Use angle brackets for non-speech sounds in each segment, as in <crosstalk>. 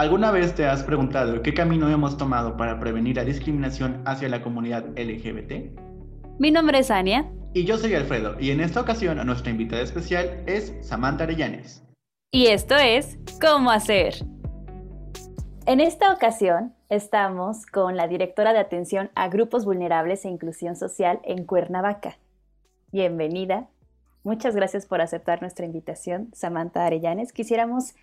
¿Alguna vez te has preguntado qué camino hemos tomado para prevenir la discriminación hacia la comunidad LGBT? Mi nombre es Ania. Y yo soy Alfredo, y en esta ocasión nuestra invitada especial es Samantha Arellanes. Y esto es ¿Cómo hacer? En esta ocasión estamos con la directora de atención a grupos vulnerables e inclusión social en Cuernavaca. Bienvenida. Muchas gracias por aceptar nuestra invitación, Samantha Arellanes. Quisiéramos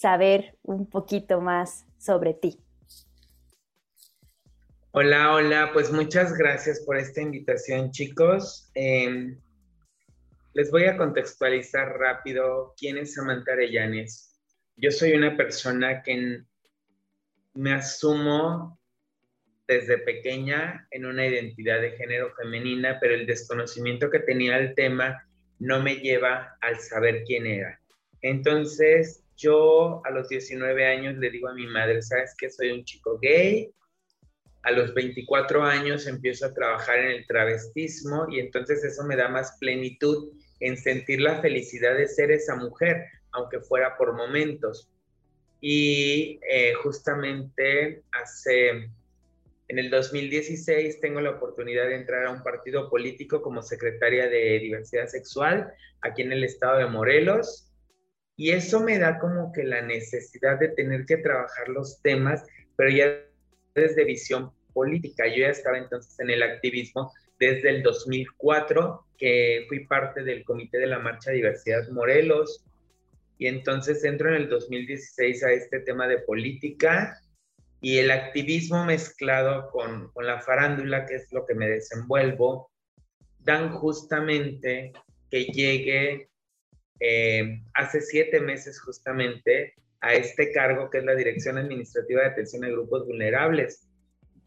saber un poquito más sobre ti. Hola, hola, pues muchas gracias por esta invitación, chicos. Em, les voy a contextualizar rápido quién es Samantha Arellanes. Yo soy una persona que me asumo desde pequeña en una identidad de género femenina, pero el desconocimiento que tenía del tema no me lleva al saber quién era. Entonces, yo a los 19 años le digo a mi madre, ¿sabes qué? Soy un chico gay. A los 24 años empiezo a trabajar en el travestismo y entonces eso me da más plenitud en sentir la felicidad de ser esa mujer, aunque fuera por momentos. Y eh, justamente hace, en el 2016 tengo la oportunidad de entrar a un partido político como secretaria de diversidad sexual aquí en el estado de Morelos y eso me da como que la necesidad de tener que trabajar los temas, pero ya desde visión política. Yo ya estaba entonces en el activismo desde el 2004, que fui parte del Comité de la Marcha Diversidad Morelos, y entonces entro en el 2016 a este tema de política y el activismo mezclado con, con la farándula, que es lo que me desenvuelvo, dan justamente que llegue eh, hace siete meses justamente a este cargo que es la Dirección Administrativa de Atención a Grupos Vulnerables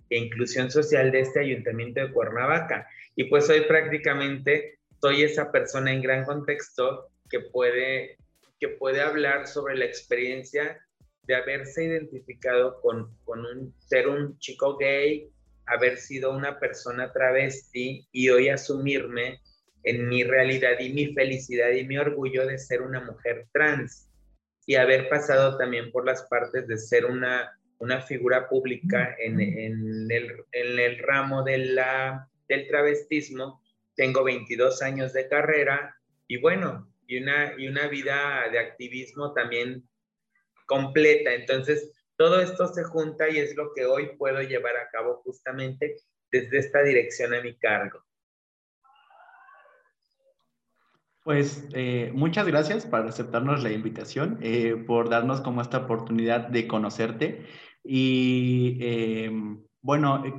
e Inclusión Social de este Ayuntamiento de Cuernavaca. Y pues hoy prácticamente soy esa persona en gran contexto que puede, que puede hablar sobre la experiencia de haberse identificado con, con un, ser un chico gay, haber sido una persona travesti y hoy asumirme en mi realidad y mi felicidad y mi orgullo de ser una mujer trans y haber pasado también por las partes de ser una, una figura pública en, en, el, en el, ramo de la, del travestismo. Tengo 22 años de carrera y bueno, y una, y una vida de activismo también completa. Entonces, todo esto se junta y es lo que hoy puedo llevar a cabo justamente desde esta dirección a mi cargo. Pues eh, muchas gracias por aceptarnos la invitación, eh, por darnos como esta oportunidad de conocerte. Y em, bueno, eh,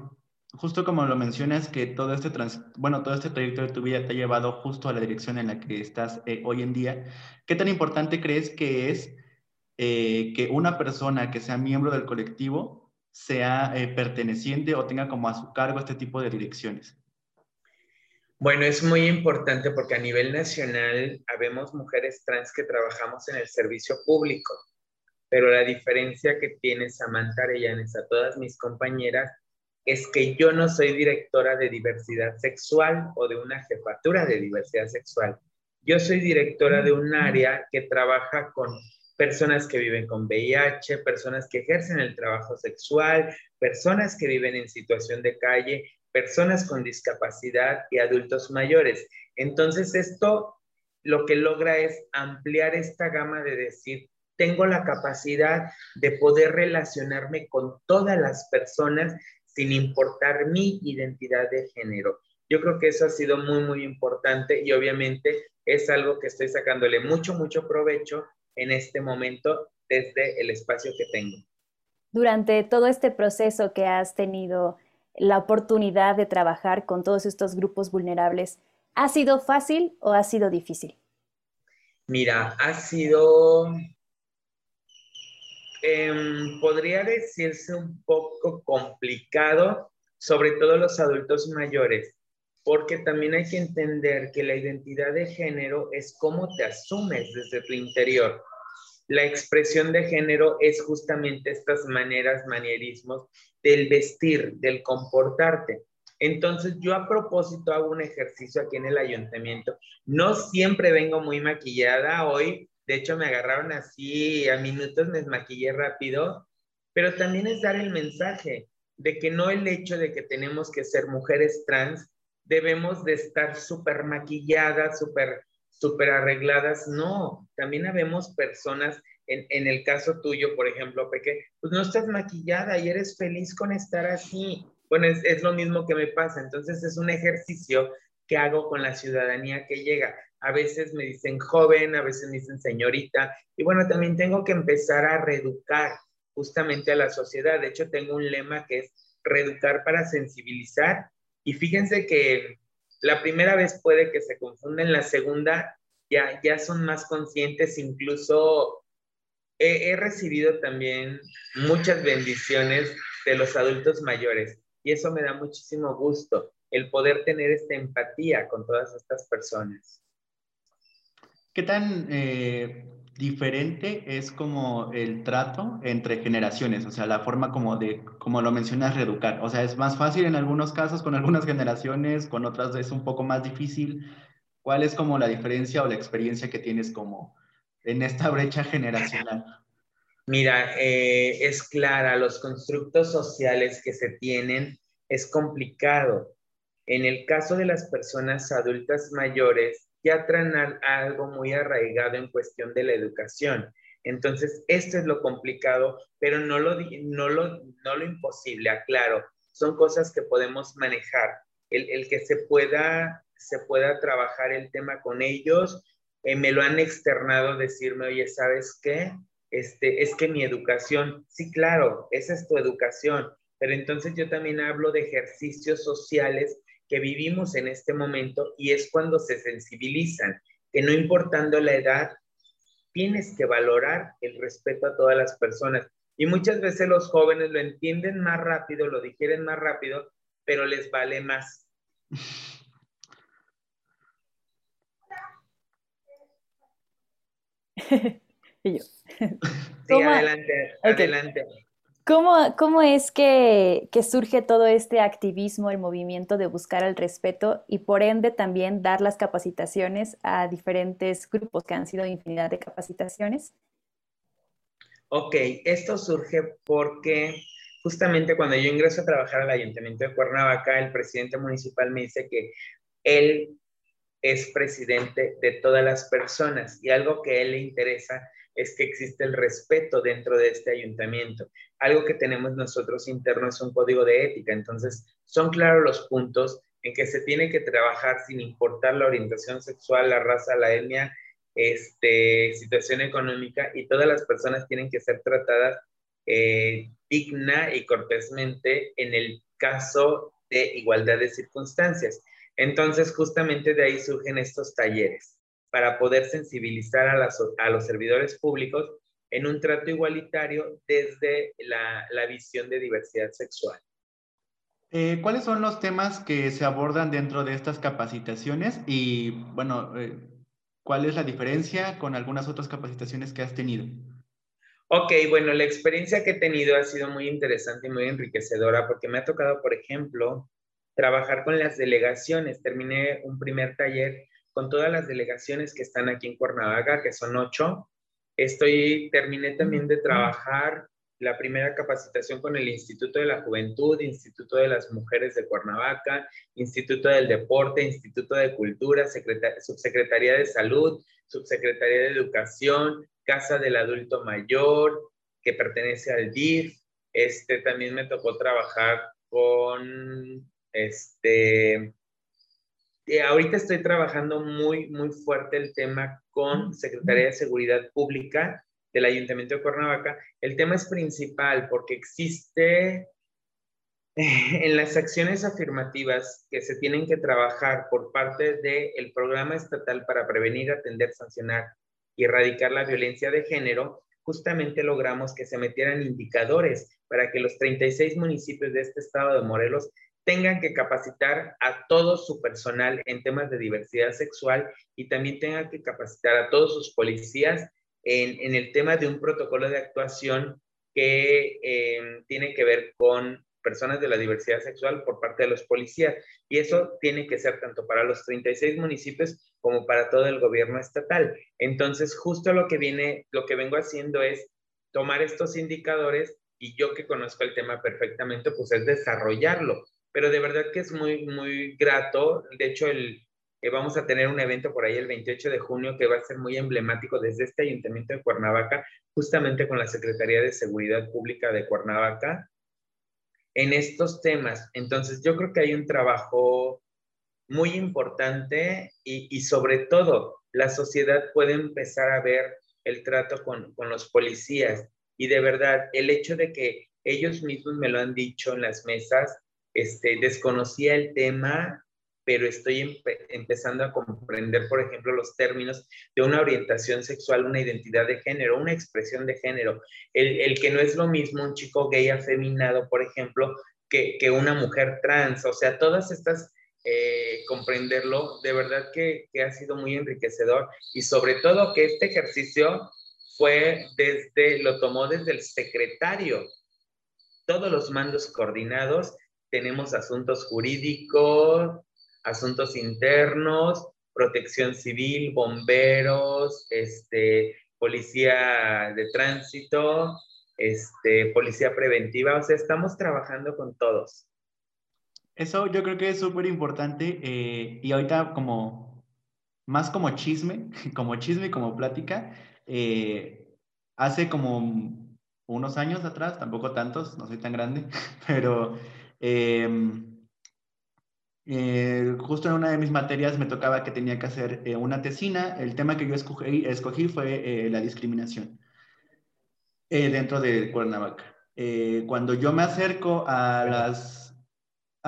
justo como lo mencionas, que todo este, trans, bueno, todo este trayecto de tu vida te ha llevado justo a la dirección en la que estás hoy en día. ¿Qué tan importante crees que es que una persona que sea miembro del colectivo sea perteneciente o tenga como a su cargo este tipo de direcciones? Bueno, es muy importante porque a nivel nacional habemos mujeres trans que trabajamos en el servicio público, pero la diferencia que tiene Samantha Arellanes a todas mis compañeras es que yo no soy directora de diversidad sexual o de una jefatura de diversidad sexual. Yo soy directora de un área que trabaja con personas que viven con VIH, personas que ejercen el trabajo sexual, personas que viven en situación de calle personas con discapacidad y adultos mayores. Entonces, esto lo que logra es ampliar esta gama de decir, tengo la capacidad de poder relacionarme con todas las personas sin importar mi identidad de género. Yo creo que eso ha sido muy, muy importante y obviamente es algo que estoy sacándole mucho, mucho provecho en este momento desde el espacio que tengo. Durante todo este proceso que has tenido la oportunidad de trabajar con todos estos grupos vulnerables, ¿ha sido fácil o ha sido difícil? Mira, ha sido, em, podría decirse un poco complicado, sobre todo los adultos mayores, porque también hay que entender que la identidad de género es cómo te asumes desde tu interior. La expresión de género es justamente estas maneras, manierismos del vestir, del comportarte. Entonces yo a propósito hago un ejercicio aquí en el ayuntamiento. No siempre vengo muy maquillada hoy. De hecho me agarraron así a minutos, me maquillé rápido pero también es dar el mensaje de que no el hecho de que tenemos que ser mujeres trans, debemos de estar súper maquilladas, súper súper arregladas, no, también habemos personas, en, en, el caso tuyo, por ejemplo, Peque, pues no estás maquillada y eres feliz con estar así. Bueno, es, es lo mismo que me pasa, entonces es un ejercicio que hago con la ciudadanía que llega. A veces me dicen joven, a veces me dicen señorita, y bueno, también tengo que empezar a reeducar justamente a la sociedad. De hecho, tengo un lema que es reeducar para sensibilizar. Y fíjense que la primera vez puede que se confunden, la segunda ya, ya son más conscientes, incluso he, recibido también muchas bendiciones de los adultos mayores y eso me da muchísimo gusto, el poder tener esta empatía con todas estas personas. ¿Qué tan eh, diferente es como el trato entre generaciones, o sea, la forma como de, como lo mencionas, reeducar. O sea, es más fácil en algunos casos con algunas generaciones, con otras es un poco más difícil. ¿Cuál es como la diferencia o la experiencia que tienes como en esta brecha generacional? Mira, eh, es clara, los constructos sociales que se tienen es complicado. En el caso de las personas adultas mayores, ya traen algo muy arraigado en cuestión de la educación. Entonces, esto es lo complicado, pero no lo, no lo, no lo imposible, aclaro. Son cosas que podemos manejar. El, el que se pueda, se pueda trabajar el tema con ellos, eh, me lo han externado decirme, oye, ¿sabes qué? Este, es que mi educación, sí, claro, esa es tu educación, pero entonces yo también hablo de ejercicios sociales que vivimos en este momento y es cuando se sensibilizan, que no importando la edad, tienes que valorar el respeto a todas las personas. Y muchas veces los jóvenes lo entienden más rápido, lo digieren más rápido, pero les vale más. <laughs> y yo. <laughs> Sí, adelante, adelante. ¿Cómo, es que, surge todo este activismo, el movimiento de buscar el respeto y por ende también dar las capacitaciones a diferentes grupos que han sido infinidad de capacitaciones? Ok, esto surge porque justamente cuando yo ingreso a trabajar al Ayuntamiento de Cuernavaca, el presidente municipal me dice que él es presidente de todas las personas y algo que a él le interesa es que existe el respeto dentro de este ayuntamiento. Algo que tenemos nosotros interno es un código de ética, entonces son claros los puntos en que se tiene que trabajar sin importar la orientación sexual, la raza, la etnia, este, situación económica y todas las personas tienen que ser tratadas eh, digna y cortésmente en el caso de igualdad de circunstancias. Entonces, justamente de ahí surgen estos talleres para poder sensibilizar a, a los servidores públicos en un trato igualitario desde la, la visión de diversidad sexual. Eh, ¿Cuáles son los temas que se abordan dentro de estas capacitaciones? Y bueno, eh, ¿cuál es la diferencia con algunas otras capacitaciones que has tenido? Ok, bueno, la experiencia que he tenido ha sido muy interesante y muy enriquecedora porque me ha tocado, por ejemplo, trabajar con las delegaciones. Terminé un primer taller con todas las delegaciones que están aquí en Cuernavaca, que son ocho. Estoy, terminé también de trabajar la primera capacitación con el Instituto de la Juventud, Instituto de las Mujeres de Cuernavaca, Instituto del Deporte, Instituto de Cultura, Subsecretaría de Salud, Subsecretaría de Educación, Casa del Adulto Mayor, que pertenece al DIF. Este, también me tocó trabajar con este, eh, ahorita estoy trabajando muy, muy fuerte el tema con Secretaría de Seguridad Pública del Ayuntamiento de Cuernavaca. El tema es principal porque existe <laughs> en las acciones afirmativas que se tienen que trabajar por parte del Programa Estatal para Prevenir, Atender, Sancionar y Erradicar la Violencia de Género, justamente logramos que se metieran indicadores para que los 36 municipios de este estado de Morelos tengan que capacitar a todo su personal en temas de diversidad sexual y también tengan que capacitar a todos sus policías en, el tema de un protocolo de actuación que em, tiene que ver con personas de la diversidad sexual por parte de los policías. Y eso tiene que ser tanto para los 36 municipios como para todo el gobierno estatal. Entonces, justo lo que viene, lo que vengo haciendo es tomar estos indicadores y yo que conozco el tema perfectamente, pues es desarrollarlo. Pero de verdad que es muy, muy grato. De hecho, el, eh, vamos a tener un evento por ahí el 28 de junio que va a ser muy emblemático desde este ayuntamiento de Cuernavaca, justamente con la Secretaría de Seguridad Pública de Cuernavaca, en estos temas. Entonces, yo creo que hay un trabajo muy importante y, sobre todo la sociedad puede empezar a ver el trato con, con los policías. Y de verdad, el hecho de que ellos mismos me lo han dicho en las mesas, este, desconocía el tema, pero estoy empezando a comprender, por ejemplo, los términos de una orientación sexual, una identidad de género, una expresión de género. El, el que no es lo mismo un chico gay afeminado, por ejemplo, que, que una mujer trans. O sea, todas estas eh, comprenderlo, de verdad que, que, ha sido muy enriquecedor y sobre todo que este ejercicio fue desde, lo tomó desde el secretario. Todos los mandos coordinados, tenemos asuntos jurídicos, asuntos internos, protección civil, bomberos, este, policía de tránsito, este, policía preventiva, o sea, estamos trabajando con todos. Eso yo creo que es súper importante eh, y ahorita como más como chisme, <laughs> como chisme y como plática, eh, hace como unos años atrás, tampoco tantos, no soy tan grande, <laughs> pero em, eh, justo en una de mis materias me tocaba que tenía que hacer una tesina. El tema que yo escogí, fue la discriminación dentro de Cuernavaca. cuando yo me acerco a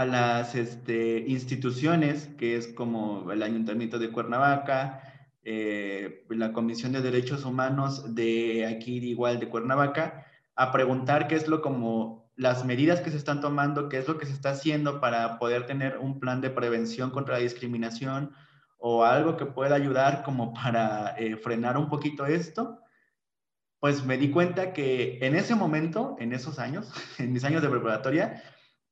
las este, instituciones, que es como el Ayuntamiento de Cuernavaca, eh, la Comisión de Derechos Humanos de aquí igual de Cuernavaca, a preguntar qué es lo como las medidas que se están tomando, qué es lo que se está haciendo para poder tener un plan de prevención contra la discriminación o algo que pueda ayudar como para eh, frenar un poquito esto, pues me di cuenta que en ese momento, en esos años, <laughs> en mis años de preparatoria,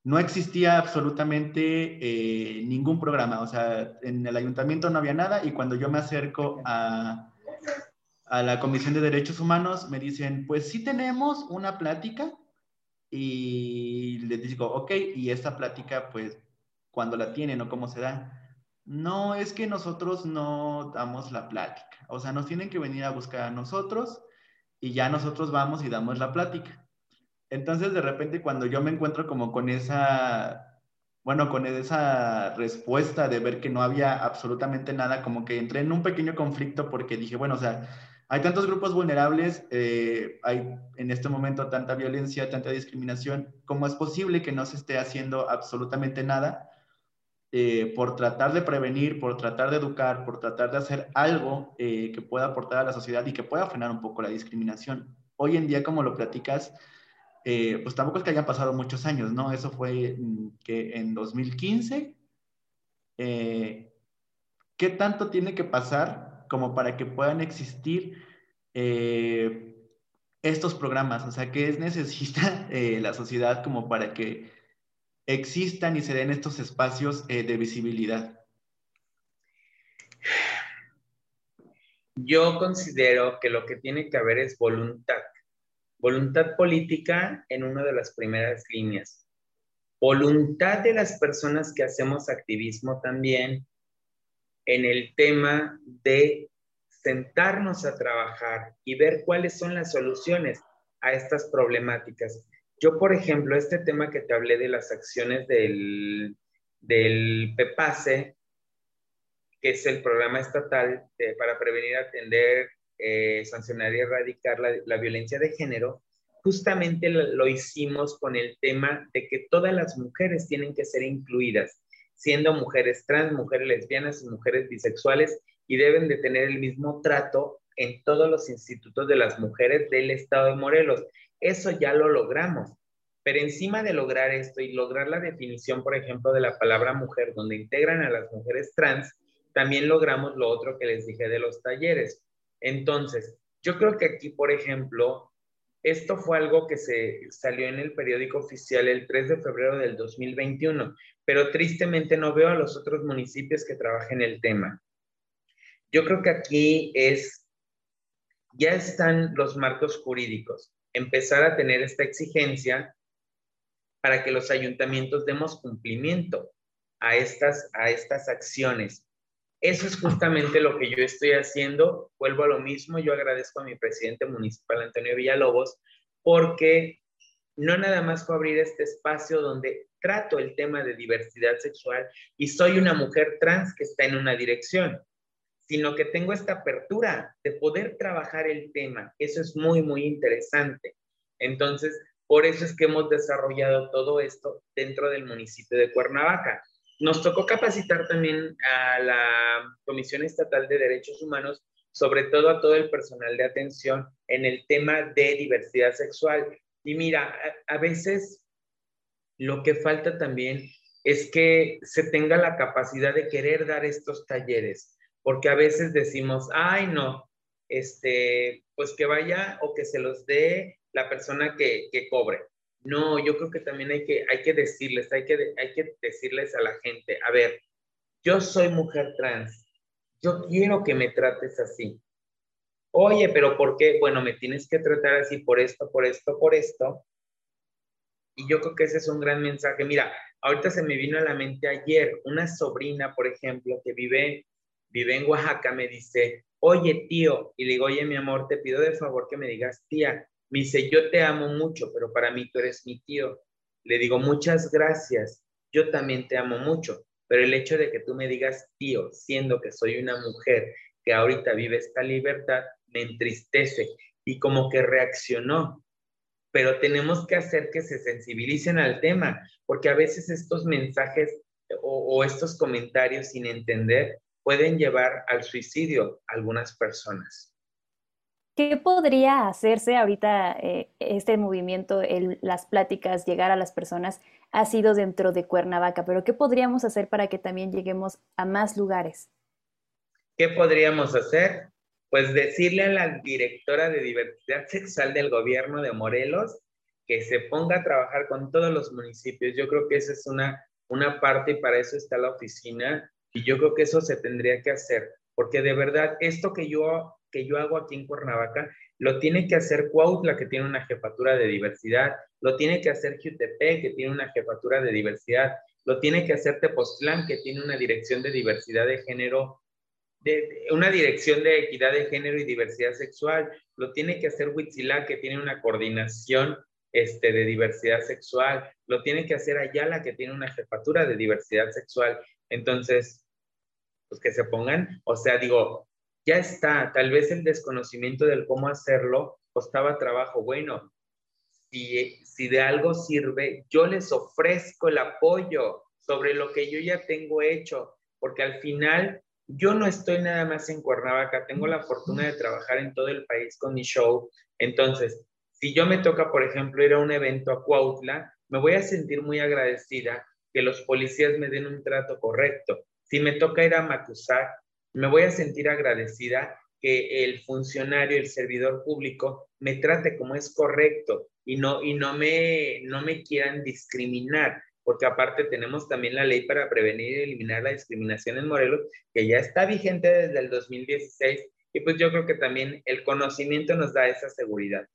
no existía absolutamente eh, ningún programa, o sea, en el ayuntamiento no había nada y cuando yo me acerco a, a la Comisión de Derechos Humanos me dicen, pues sí tenemos una plática y les digo, ok, y esta plática, pues, ¿cuándo la tienen o cómo se da? No, es que nosotros no damos la plática, o sea, nos tienen que venir a buscar a nosotros y ya nosotros vamos y damos la plática. Entonces, de repente, cuando yo me encuentro como con esa, bueno, con esa respuesta de ver que no había absolutamente nada, como que entré en un pequeño conflicto porque dije, bueno, o sea, hay tantos grupos vulnerables, eh, hay en este momento tanta violencia, tanta discriminación, ¿cómo es posible que no se esté haciendo absolutamente nada eh, por tratar de prevenir, por tratar de educar, por tratar de hacer algo eh, que pueda aportar a la sociedad y que pueda frenar un poco la discriminación? Hoy en día, como lo platicas, pues tampoco es que hayan pasado muchos años, ¿no? Eso fue que en 2015. Eh, ¿Qué tanto tiene que pasar como para que puedan existir eh, estos programas? O sea, ¿qué es necesita <laughs> la sociedad como para que existan y se den estos espacios de visibilidad? Yo considero que lo que tiene que haber es voluntad. Voluntad política en una de las primeras líneas. Voluntad de las personas que hacemos activismo también en el tema de sentarnos a trabajar y ver cuáles son las soluciones a estas problemáticas. Yo, por ejemplo, este tema que te hablé de las acciones del, del PEPASE, que es el programa estatal para prevenir, atender eh, sancionar y erradicar la, violencia de género, justamente lo, hicimos con el tema de que todas las mujeres tienen que ser incluidas, siendo mujeres trans, mujeres lesbianas y mujeres bisexuales, y deben de tener el mismo trato en todos los institutos de las mujeres del estado de Morelos. Eso ya lo logramos. Pero encima de lograr esto y lograr la definición, por ejemplo, de la palabra mujer, donde integran a las mujeres trans, también logramos lo otro que les dije de los talleres. Entonces, yo creo que aquí, por ejemplo, esto fue algo que se salió en el periódico oficial el 3 de febrero del 2021, pero tristemente no veo a los otros municipios que trabajen el tema. Yo creo que aquí es, ya están los marcos jurídicos. empezar a tener esta exigencia para que los ayuntamientos demos cumplimiento a estas, a estas acciones. Eso es justamente lo que yo estoy haciendo. Vuelvo a lo mismo, yo agradezco a mi presidente municipal, Antonio Villalobos, porque no nada más fue abrir este espacio donde trato el tema de diversidad sexual y soy una mujer trans que está en una dirección, sino que tengo esta apertura de poder trabajar el tema. Eso es muy, muy interesante. Entonces, por eso es que hemos desarrollado todo esto dentro del municipio de Cuernavaca. Nos tocó capacitar también a la Comisión Estatal de Derechos Humanos, sobre todo a todo el personal de atención en el tema de diversidad sexual. Y mira, a, veces lo que falta también es que se tenga la capacidad de querer dar estos talleres, porque a veces decimos, ay, no, este, pues que vaya o que se los dé la persona que, que cobre. No, yo creo que también hay que, hay que decirles, hay que, hay que decirles a la gente, a ver, yo soy mujer trans, yo quiero que me trates así. Oye, pero ¿por qué? Bueno, me tienes que tratar así por esto, por esto, por esto. Y yo creo que ese es un gran mensaje. Mira, ahorita se me vino a la mente ayer una sobrina, por ejemplo, que vive, vive en Oaxaca, me dice, oye tío, y le digo, oye mi amor, te pido de favor que me digas tía. Me dice, yo te amo mucho, pero para mí tú eres mi tío. Le digo, muchas gracias, yo también te amo mucho, pero el hecho de que tú me digas tío, siendo que soy una mujer que ahorita vive esta libertad, me entristece y como que reaccionó. Pero tenemos que hacer que se sensibilicen al tema, porque a veces estos mensajes o, o estos comentarios sin entender pueden llevar al suicidio a algunas personas. ¿Qué podría hacerse ahorita eh, este movimiento, las pláticas, llegar a las personas, ha sido dentro de Cuernavaca, pero ¿qué podríamos hacer para que también lleguemos a más lugares? ¿Qué podríamos hacer? Pues decirle a la directora de diversidad sexual del gobierno de Morelos que se ponga a trabajar con todos los municipios. Yo creo que esa es una, una parte y para eso está la oficina y yo creo que eso se tendría que hacer, porque de verdad esto que yo que yo hago aquí en Cuernavaca, lo tiene que hacer Cuautla, que tiene una jefatura de diversidad, lo tiene que hacer Jutepec, que tiene una jefatura de diversidad, lo tiene que hacer Tepoztlán, que tiene una dirección de diversidad de género, una dirección de equidad de género y diversidad sexual, lo tiene que hacer Huitzilá, que tiene una coordinación este, de diversidad sexual, lo tiene que hacer Ayala, que tiene una jefatura de diversidad sexual. Entonces, pues que se pongan, o sea, digo, ya está, tal vez el desconocimiento del cómo hacerlo costaba trabajo. Bueno, si, si de algo sirve, yo les ofrezco el apoyo sobre lo que yo ya tengo hecho, porque al final yo no estoy nada más en Cuernavaca, tengo la fortuna de trabajar en todo el país con mi show. Entonces, si yo me toca, por ejemplo, ir a un evento a Cuautla, me voy a sentir muy agradecida que los policías me den un trato correcto. Si me toca ir a Matusac, me voy a sentir agradecida que el funcionario, el servidor público, me trate como es correcto y no, y no, me, no me quieran discriminar, porque aparte tenemos también la ley para prevenir y eliminar la discriminación en Morelos, que ya está vigente desde el 2016, y pues yo creo que también el conocimiento nos da esa seguridad.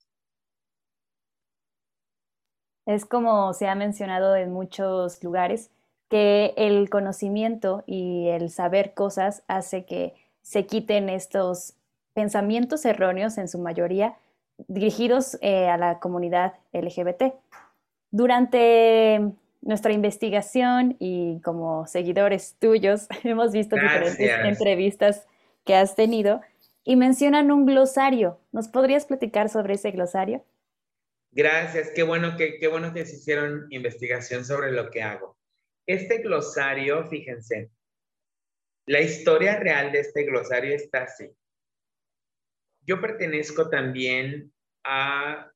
Es como se ha mencionado en muchos lugares, que el conocimiento y el saber cosas hace que se quiten estos pensamientos erróneos en su mayoría dirigidos eh, a la comunidad LGBT. Durante nuestra investigación y como seguidores tuyos <laughs> hemos visto diferentes entrevistas que has tenido y mencionan un glosario. ¿Nos podrías platicar sobre ese glosario? Gracias, qué bueno que, qué bueno que se hicieron investigación sobre lo que hago. Este glosario, fíjense, la historia real de este glosario está así. Yo pertenezco también a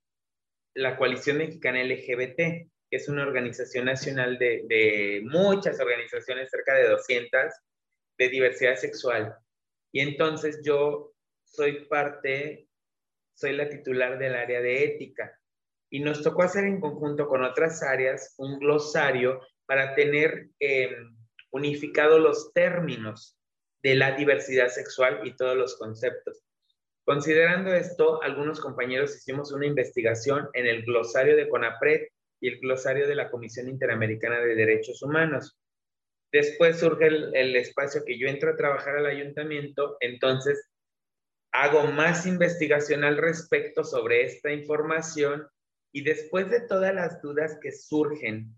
la Coalición Mexicana LGBT, es una organización nacional de, de muchas organizaciones, cerca de 200, de diversidad sexual. Y entonces yo soy parte, soy la titular del área de ética. Y nos tocó hacer en conjunto con otras áreas un glosario para tener eh, unificado los términos de la diversidad sexual y todos los conceptos. Considerando esto, algunos compañeros hicimos una investigación en el glosario de CONAPRED y el glosario de la Comisión Interamericana de Derechos Humanos. Después surge el, espacio que yo entro a trabajar al ayuntamiento, entonces hago más investigación al respecto sobre esta información y después de todas las dudas que surgen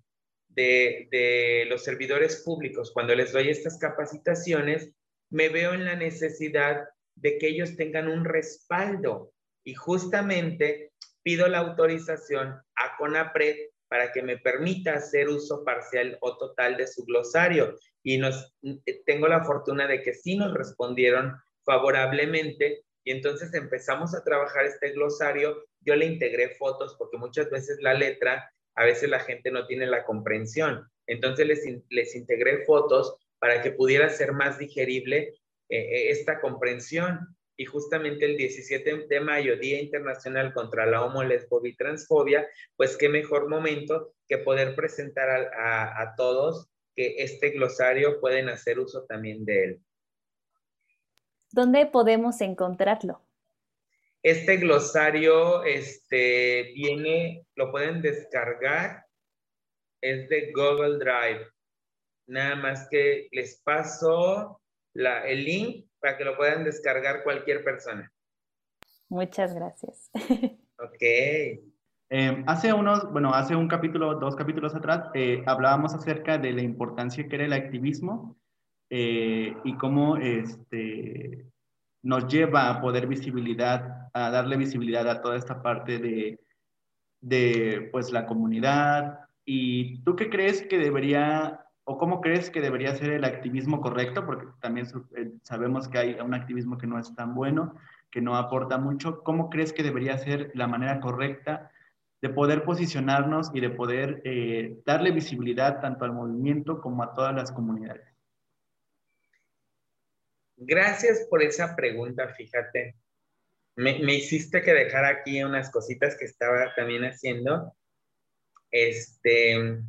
de, de, los servidores públicos cuando les doy estas capacitaciones, me veo en la necesidad de que ellos tengan un respaldo y justamente pido la autorización a CONAPRED para que me permita hacer uso parcial o total de su glosario. Y nos, tengo la fortuna de que sí nos respondieron favorablemente y entonces empezamos a trabajar este glosario. Yo le integré fotos porque muchas veces la letra, a veces la gente no tiene la comprensión. Entonces les, les integré fotos para que pudiera ser más digerible eh, eh, esta comprensión. Y justamente el 17 de mayo, Día Internacional contra la Homo, Lesbofobia y Transfobia, pues qué mejor momento que poder presentar a, a todos que este glosario pueden hacer uso también de él. ¿Dónde podemos encontrarlo? Este glosario este, viene, lo pueden descargar, es de Google Drive. Nada más que les paso la, el link para que lo puedan descargar cualquier persona. Muchas gracias. <laughs> Ok. Eh, hace unos, bueno, hace un capítulo, dos capítulos atrás, eh, hablábamos acerca de la importancia que era el activismo eh, y cómo este, nos lleva a poder visibilidad, a darle visibilidad a toda esta parte de, de pues, la comunidad. ¿Y tú qué crees que debería ¿O cómo crees que debería ser el activismo correcto? Porque también eh, sabemos que hay un activismo que no es tan bueno, que no aporta mucho. ¿Cómo crees que debería ser la manera correcta de poder posicionarnos y de poder eh, darle visibilidad tanto al movimiento como a todas las comunidades? Gracias por esa pregunta, fíjate. Me, me, hiciste que dejar aquí unas cositas que estaba también haciendo. Este,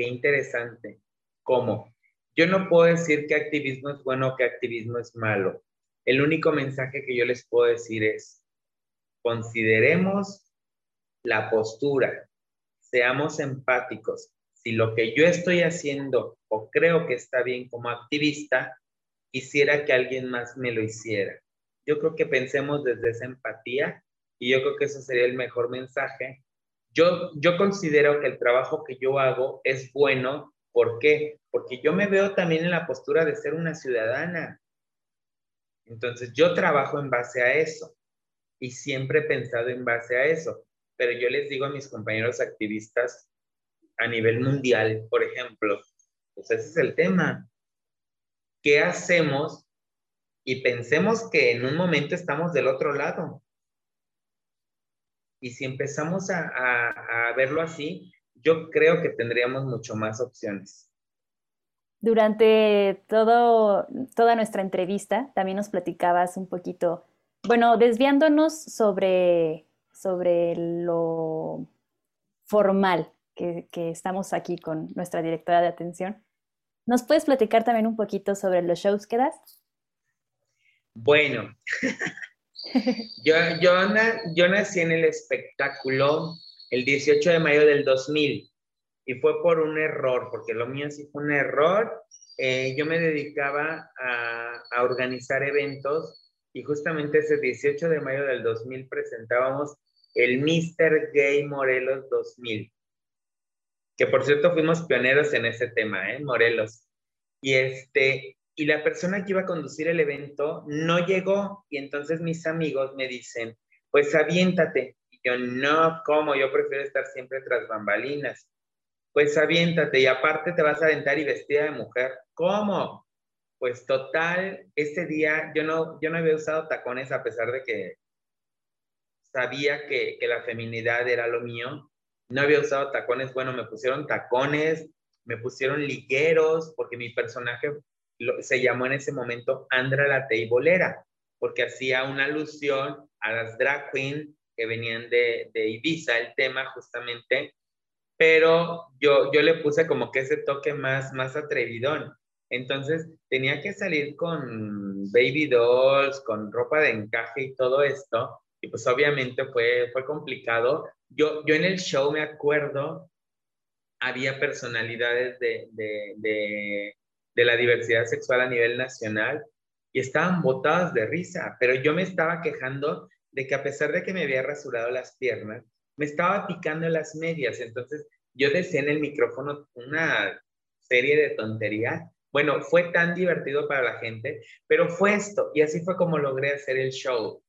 Qué interesante. ¿Cómo? Yo no puedo decir que activismo es bueno o que activismo es malo. El único mensaje que yo les puedo decir es, consideremos la postura, seamos empáticos. Si lo que yo estoy haciendo o creo que está bien como activista, quisiera que alguien más me lo hiciera. Yo creo que pensemos desde esa empatía y yo creo que eso sería el mejor mensaje yo, considero que el trabajo que yo hago es bueno. ¿Por qué? Porque yo me veo también en la postura de ser una ciudadana. Entonces, yo trabajo en base a eso y siempre he pensado en base a eso. Pero yo les digo a mis compañeros activistas a nivel mundial, por ejemplo, pues ese es el tema. ¿Qué hacemos? Y pensemos que en un momento estamos del otro lado. Y si empezamos a, verlo así, yo creo que tendríamos mucho más opciones. Durante todo, toda nuestra entrevista también nos platicabas un poquito, bueno, desviándonos sobre, sobre lo formal que, que, estamos aquí con nuestra directora de atención. ¿Nos puedes platicar también un poquito sobre los shows que das? Bueno, <laughs> <laughs> Yo, yo, nací en el espectáculo el 18 de mayo del 2000 y fue por un error, porque lo mío sí fue un error. Eh, yo me dedicaba a, a, organizar eventos y justamente ese 18 de mayo del 2000 presentábamos el Mr. Gay Morelos 2000, que por cierto fuimos pioneros en ese tema, ¿eh? Morelos. Y este, y la persona que iba a conducir el evento no llegó y entonces mis amigos me dicen, pues aviéntate. Y yo, no, ¿cómo? Yo prefiero estar siempre tras bambalinas. Pues aviéntate y aparte te vas a aventar y vestida de mujer. ¿Cómo? Pues total, ese día yo no, yo no había usado tacones a pesar de que sabía que, que la feminidad era lo mío. No había usado tacones, bueno, me pusieron tacones, me pusieron ligueros, porque mi personaje se llamó en ese momento Andra la Teibolera, porque hacía una alusión a las drag queen que venían de, Ibiza, el tema justamente, pero yo, yo le puse como que ese toque más, más atrevidón. Entonces tenía que salir con baby dolls, con ropa de encaje y todo esto. Y pues obviamente fue, fue complicado. Yo, yo en el show me acuerdo, había personalidades de, de, de, de la diversidad sexual a nivel nacional y estaban botadas de risa, pero yo me estaba quejando de que a pesar de que me había rasurado las piernas, me estaba picando las medias. Entonces yo decía en el micrófono una serie de tonterías. Bueno, fue tan divertido para la gente, pero fue esto y así fue como logré hacer el show.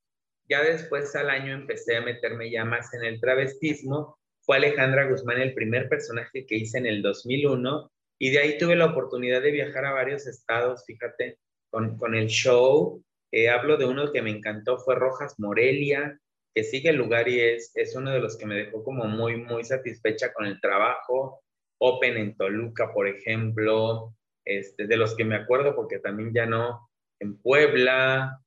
Ya después al año empecé a meterme ya más en el travestismo. Fue Alejandra Guzmán el primer personaje que hice en el 2001 y de ahí tuve la oportunidad de viajar a varios estados, fíjate, con, con el show. Eh, hablo de uno que me encantó, fue Rojas Morelia, que sigue el lugar y es, es uno de los que me dejó como muy, muy satisfecha con el trabajo. Open en Toluca, por ejemplo, este, de los que me acuerdo porque también ya no, en Puebla,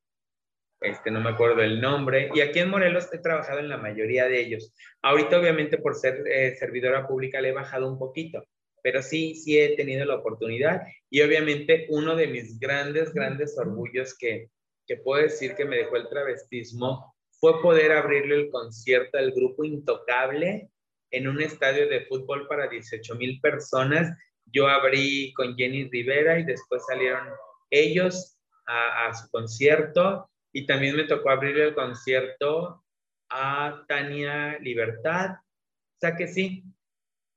este, no me acuerdo el nombre, y aquí en Morelos he trabajado en la mayoría de ellos. Ahorita obviamente por ser eh, servidora pública le he bajado un poquito, pero sí, sí he tenido la oportunidad y obviamente uno de mis grandes, grandes orgullos que, que puedo decir que me dejó el travestismo fue poder abrirle el concierto al grupo Intocable en un estadio de fútbol para 18 mil personas. Yo abrí con Jenny Rivera y después salieron ellos a, su concierto y también me tocó abrirle el concierto a Tania Libertad. O sea que sí,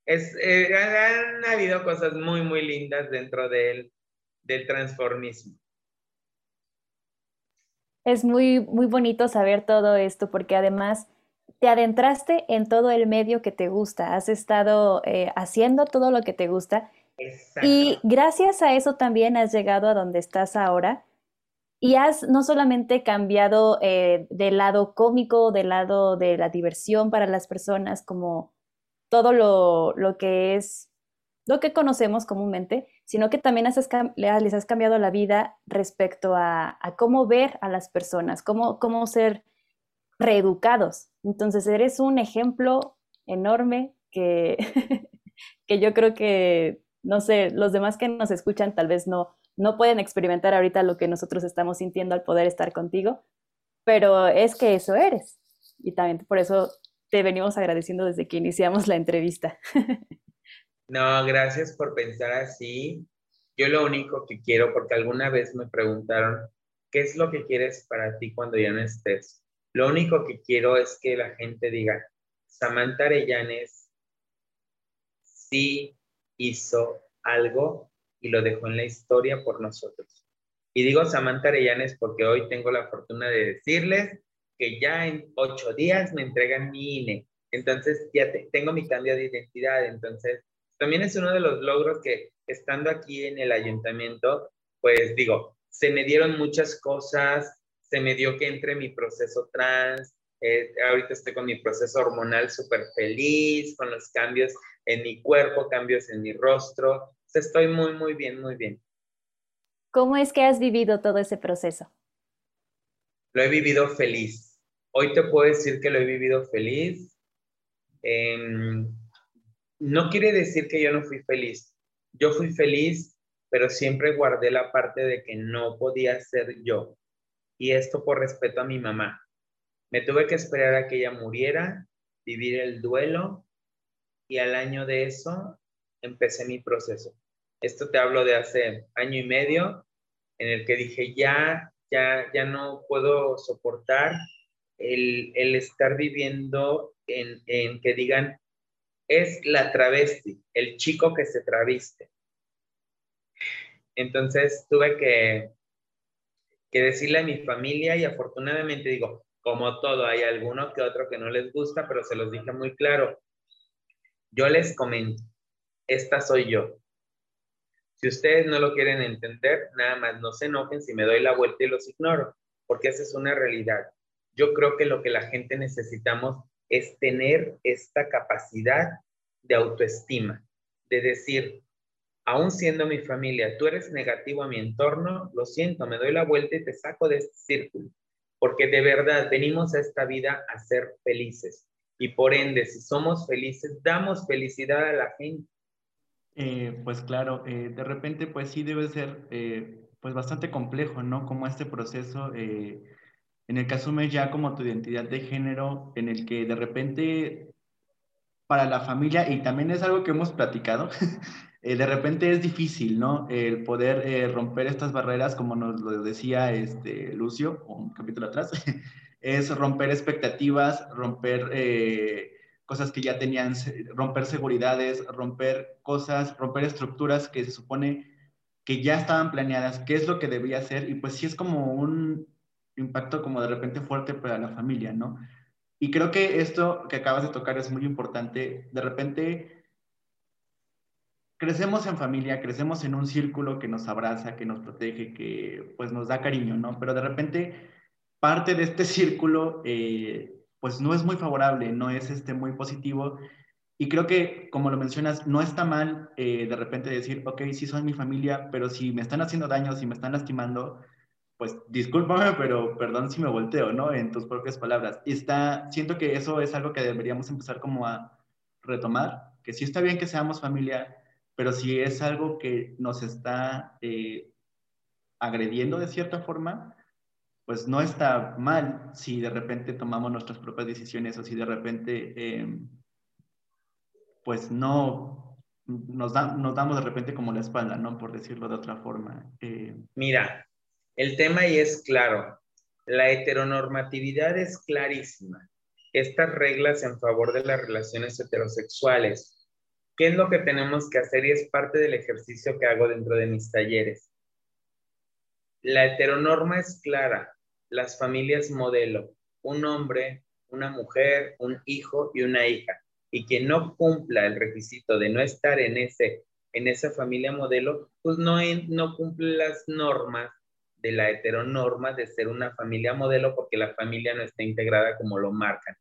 es, eh, han habido cosas muy, muy lindas dentro del, del transformismo. Es muy, muy bonito saber todo esto porque además te adentraste en todo el medio que te gusta, has estado eh, haciendo todo lo que te gusta. Y gracias a eso también has llegado a donde estás ahora. Y has no solamente cambiado eh, del lado cómico, del lado de la diversión para las personas, como todo lo, lo que es lo que conocemos comúnmente, sino que también les has cambiado la vida respecto a, cómo ver a las personas, cómo, cómo ser reeducados. Entonces, eres un ejemplo enorme que, <laughs> que yo creo que, no sé, los demás que nos escuchan tal vez no, no pueden experimentar ahorita lo que nosotros estamos sintiendo al poder estar contigo, pero es que eso eres. Y también por eso te venimos agradeciendo desde que iniciamos la entrevista. <laughs> No, gracias por pensar así. Yo lo único que quiero, porque alguna vez me preguntaron, ¿qué es lo que quieres para ti cuando ya no estés? Lo único que quiero es que la gente diga, Samantha Arellanes sí hizo algo y lo dejó en la historia por nosotros. Y digo Samantha Arellanes porque hoy tengo la fortuna de decirles que ya en ocho días me entregan mi INE. Entonces ya tengo mi cambio de identidad. Entonces también es uno de los logros que estando aquí en el ayuntamiento, pues digo, se me dieron muchas cosas, se me dio que entre mi proceso trans, eh, ahorita estoy con mi proceso hormonal súper feliz, con los cambios en mi cuerpo, cambios en mi rostro, estoy muy, muy bien, muy bien. ¿Cómo es que has vivido todo ese proceso? Lo he vivido feliz. Hoy te puedo decir que lo he vivido feliz. Eh, no quiere decir que yo no fui feliz. Yo fui feliz, pero siempre guardé la parte de que no podía ser yo. Y esto por respeto a mi mamá. Me tuve que esperar a que ella muriera, vivir el duelo y al año de eso empecé mi proceso. Esto te hablo de hace año y medio en el que dije ya, ya, ya no puedo soportar el, estar viviendo en, en que digan es la travesti, el chico que se traviste. Entonces tuve que, que decirle a mi familia y afortunadamente digo, como todo, hay alguno que otro que no les gusta, pero se los dije muy claro. Yo les comento, esta soy yo. Si ustedes no lo quieren entender, nada más no se enojen si me doy la vuelta y los ignoro, porque esa es una realidad. Yo creo que lo que la gente necesitamos es tener esta capacidad de autoestima, de decir, aún siendo mi familia, tú eres negativo a mi entorno, lo siento, me doy la vuelta y te saco de este círculo, porque de verdad venimos a esta vida a ser felices. Y por ende, si somos felices, damos felicidad a la gente. Eh, pues claro, eh, de repente pues sí debe ser eh, pues bastante complejo, ¿no? Como este proceso en el que asumes ya como tu identidad de género, en el que de repente para la familia, y también es algo que hemos platicado, <laughs> de repente es difícil, ¿no? El poder romper estas barreras, como nos lo decía este, Lucio, un capítulo atrás, <laughs> es romper expectativas, romper cosas que ya tenían, romper seguridades, romper cosas, romper estructuras que se supone que ya estaban planeadas, qué es lo que debía hacer, y pues sí es como un impacto como de repente fuerte para la familia, ¿no? Y creo que esto que acabas de tocar es muy importante. De repente crecemos en familia, crecemos en un círculo que nos abraza, que nos protege, que pues nos da cariño, ¿no? Pero de repente parte de este <laughs> círculo eh, pues no es muy favorable, no es este, muy positivo. Y creo que, como lo mencionas, no está mal eh, de repente decir, ok, sí son mi familia, pero si me están haciendo daño, si me están lastimando, pues discúlpame, pero perdón si me volteo, ¿no? En tus propias palabras. Y está, siento que eso es algo que deberíamos empezar como a retomar, que sí está bien que seamos familia, pero si es algo que nos está eh, agrediendo de cierta forma, pues no está mal si de repente tomamos nuestras propias decisiones o si de repente, em, pues no nos, nos, damos de repente como la espalda, ¿no? Por decirlo de otra forma. Eh. Mira, el tema ahí es claro. La heteronormatividad es clarísima. Estas reglas en favor de las relaciones heterosexuales. ¿Qué es lo que tenemos que hacer? Y es parte del ejercicio que hago dentro de mis talleres. La heteronorma es clara las familias modelo, un hombre, una mujer, un hijo y una hija, y que no cumpla el requisito de no estar en, ese, en esa familia modelo, pues no, no cumple las normas de la heteronorma de ser una familia modelo porque la familia no está integrada como lo marcan.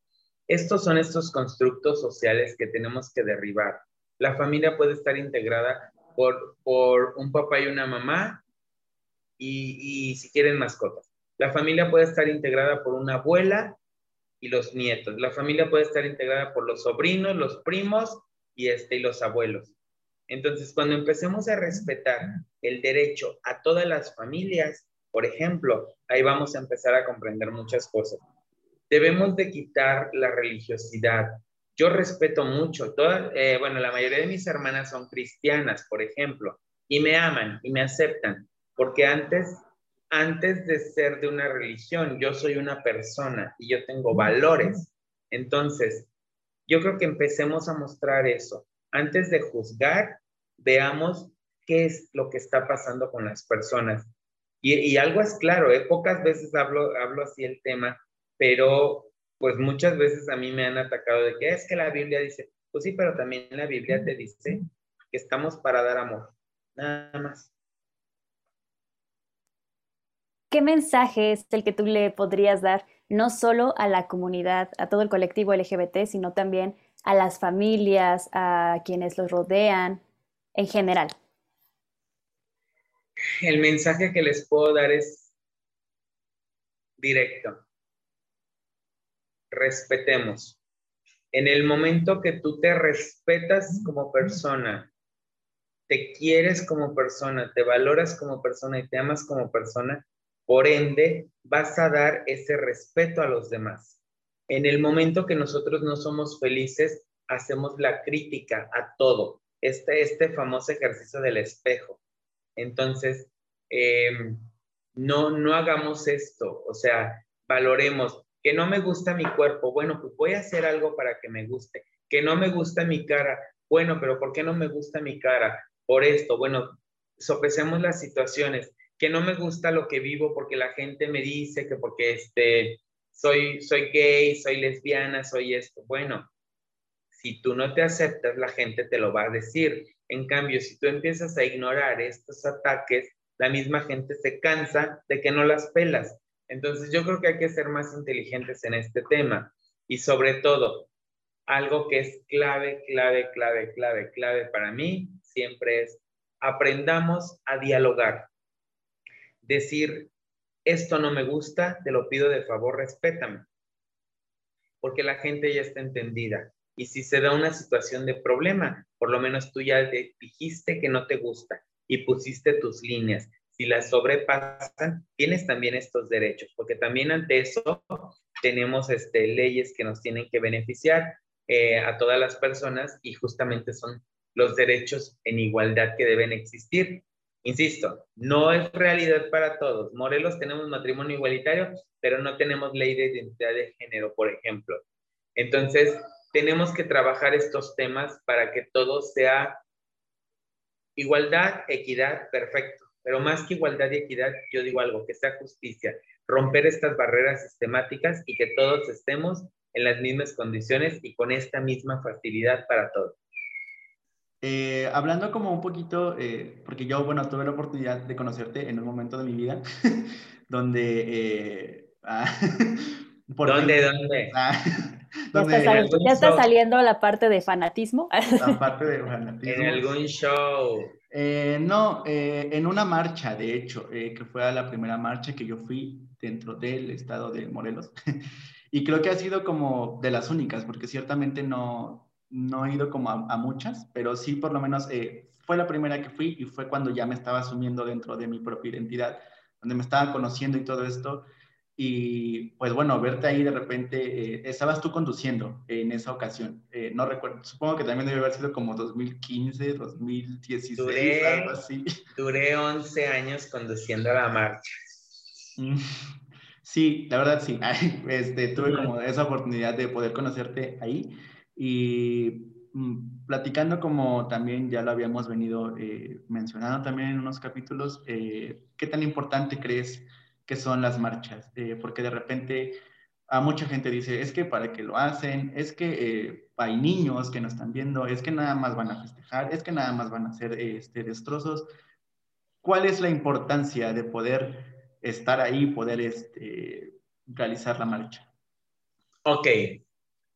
Estos son estos constructos sociales que tenemos que derribar. La familia puede estar integrada por, por un papá y una mamá y, y si quieren mascotas. La familia puede estar integrada por una abuela y los nietos. La familia puede estar integrada por los sobrinos, los primos y, este, y los abuelos. Entonces, cuando empecemos a respetar el derecho a todas las familias, por ejemplo, ahí vamos a empezar a comprender muchas cosas. Debemos de quitar la religiosidad. Yo respeto mucho, todas, eh, bueno, la mayoría de mis hermanas son cristianas, por ejemplo, y me aman y me aceptan, porque antes antes de ser de una religión, yo soy una persona y yo tengo valores. Entonces, yo creo que empecemos a mostrar eso. Antes de juzgar, veamos qué es lo que está pasando con las personas. Y, algo es claro, ¿eh? pocas veces hablo, hablo así el tema, pero pues muchas veces a mí me han atacado de que es que la Biblia dice, pues sí, pero también la Biblia te dice que estamos para dar amor, nada más. ¿qué mensaje es el que tú le podrías dar no solo a la comunidad, a todo el colectivo LGBT, sino también a las familias, a quienes los rodean, en general? El mensaje que les puedo dar es directo. Respetemos. En el momento que tú te respetas como persona, te quieres como persona, te valoras como persona y te amas como persona, por ende, vas a dar ese respeto a los demás. En el momento que nosotros no somos felices, hacemos la crítica a todo. Este, este famoso ejercicio del espejo. Entonces, em, no, no hagamos esto. O sea, valoremos que no me gusta mi cuerpo. Bueno, pues voy a hacer algo para que me guste. Que no me gusta mi cara. Bueno, pero ¿por qué no me gusta mi cara? Por esto. Bueno, sopesemos las situaciones que no me gusta lo que vivo porque la gente me dice que porque este, soy, soy gay, soy lesbiana, soy esto. Bueno, si tú no te aceptas, la gente te lo va a decir. En cambio, si tú empiezas a ignorar estos ataques, la misma gente se cansa de que no las pelas. Entonces yo creo que hay que ser más inteligentes en este tema. Y sobre todo, algo que es clave, clave, clave, clave, clave para mí, siempre es aprendamos a dialogar decir, esto no me gusta, te lo pido de favor, respétame. Porque la gente ya está entendida. Y si se da una situación de problema, por lo menos tú ya dijiste que no te gusta y pusiste tus líneas. Si las sobrepasan, tienes también estos derechos, porque también ante eso tenemos este, leyes que nos tienen que beneficiar eh, a todas las personas y justamente son los derechos en igualdad que deben existir. Insisto, no es realidad para todos. Morelos tenemos matrimonio igualitario, pero no tenemos ley de identidad de género, por ejemplo. Entonces, tenemos que trabajar estos temas para que todo sea igualdad, equidad, perfecto. Pero más que igualdad y equidad, yo digo algo, que sea justicia, romper estas barreras sistemáticas y que todos estemos en las mismas condiciones y con esta misma facilidad para todos. Eh, hablando como un poquito, eh, porque yo, bueno, tuve la oportunidad de conocerte en un momento de mi vida <laughs> donde... Eh, ah, <laughs> ¿Dónde, dónde? Ah, <laughs> ya, está saliendo la parte de fanatismo. La parte de fanatismo. En algún show. no, en una marcha, de hecho, que fue a la primera marcha que yo fui dentro del estado de Morelos. <laughs> y creo que ha sido como de las únicas, porque ciertamente no, no he ido como a, muchas, pero sí por lo menos eh, fue la primera que fui y fue cuando ya me estaba asumiendo dentro de mi propia identidad, donde me estaba conociendo y todo esto. Y pues bueno, verte ahí de repente, eh, estabas tú conduciendo en esa ocasión. Eh, no recuerdo, supongo que también debe haber sido como 2015, 2016, duré, algo así. Duré 11 años conduciendo a la marcha. Mm, sí, la verdad sí. Este, tuve como esa oportunidad de poder conocerte ahí. Y mm, platicando como también ya lo habíamos venido eh, mencionando también en unos capítulos, eh, ¿qué tan importante crees que son las marchas? Eh, porque de repente a mucha gente dice, es que para qué lo hacen, es que hay niños que no están viendo, es que nada más van a festejar, es que nada más van a hacer este, destrozos. ¿Cuál es la importancia de poder estar ahí, poder este, realizar la marcha? Ok,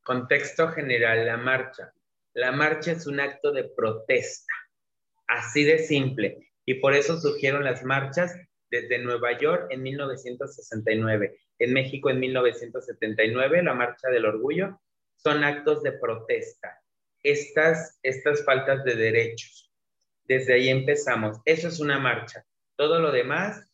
Contexto general, la marcha. La marcha es un acto de protesta, así de simple. Y por eso surgieron las marchas desde Nueva York en 1969, en México en 1979, la Marcha del Orgullo, son actos de protesta. Estas, estas faltas de derechos. Desde ahí empezamos. Eso es una marcha. Todo lo demás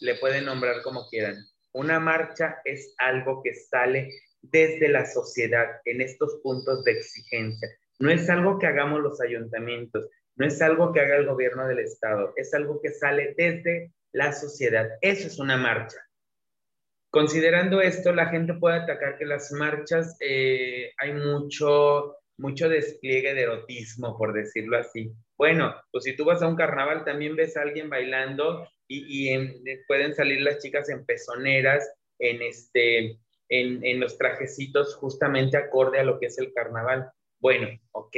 le pueden nombrar como quieran. Una marcha es algo que sale desde la sociedad en estos puntos de exigencia. No es algo que hagamos los ayuntamientos, no es algo que haga el gobierno del estado, es algo que sale desde la sociedad. Eso es una marcha. Considerando esto, la gente puede atacar que las marchas eh, hay mucho, mucho despliegue de erotismo, por decirlo así. Bueno, pues si tú vas a un carnaval también ves a alguien bailando y, pueden salir las chicas en pezoneras, en este, en, los trajecitos justamente acorde a lo que es el carnaval. Bueno, ok,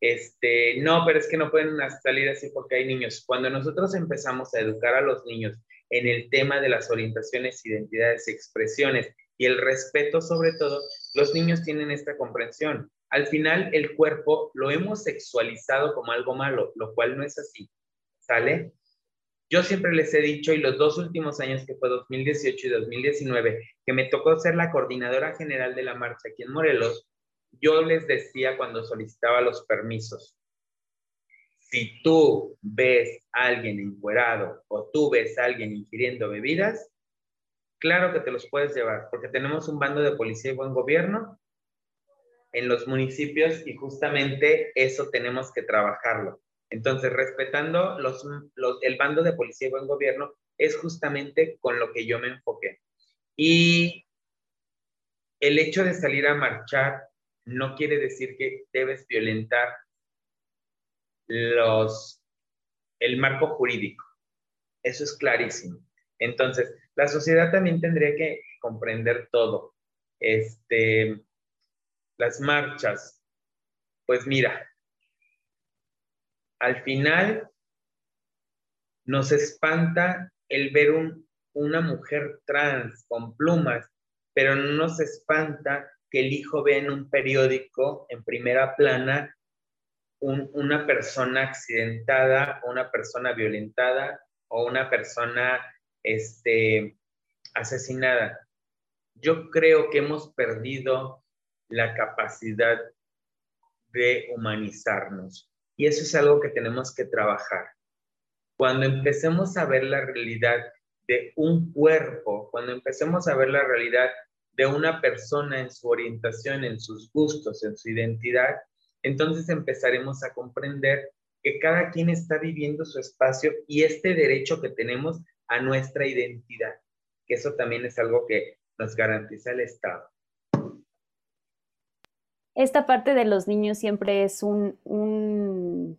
este, no, pero es que no pueden salir así porque hay niños. Cuando nosotros empezamos a educar a los niños en el tema de las orientaciones, identidades expresiones y el respeto sobre todo, los niños tienen esta comprensión. Al final, el cuerpo lo hemos sexualizado como algo malo, lo cual no es así. ¿Sale? Yo siempre les he dicho, y los dos últimos años, que fue 2018 y 2019, que me tocó ser la coordinadora general de la marcha aquí en Morelos, yo les decía cuando solicitaba los permisos, si tú ves a alguien encuerado o tú ves a alguien ingiriendo bebidas, claro que te los puedes llevar, porque tenemos un bando de policía y buen gobierno en los municipios y justamente eso tenemos que trabajarlo. Entonces, respetando el bando de policía y buen gobierno es justamente con lo que yo me enfoqué. Y el hecho de salir a marchar no quiere decir que debes violentar los, el marco jurídico. Eso es clarísimo. Entonces, la sociedad también tendría que comprender todo. Este, las marchas, pues mira, al final nos espanta el ver una mujer trans con plumas, pero no nos espanta que el hijo vea en un periódico en primera plana una persona accidentada, una persona violentada o una persona este, asesinada. Yo creo que hemos perdido la capacidad de humanizarnos. Y eso es algo que tenemos que trabajar. Cuando empecemos a ver la realidad de un cuerpo, cuando empecemos a ver la realidad de una persona en su orientación, en sus gustos, en su identidad, entonces empezaremos a comprender que cada quien está viviendo su espacio y este derecho que tenemos a nuestra identidad, que eso también es algo que nos garantiza el Estado. Esta parte de los niños siempre es un,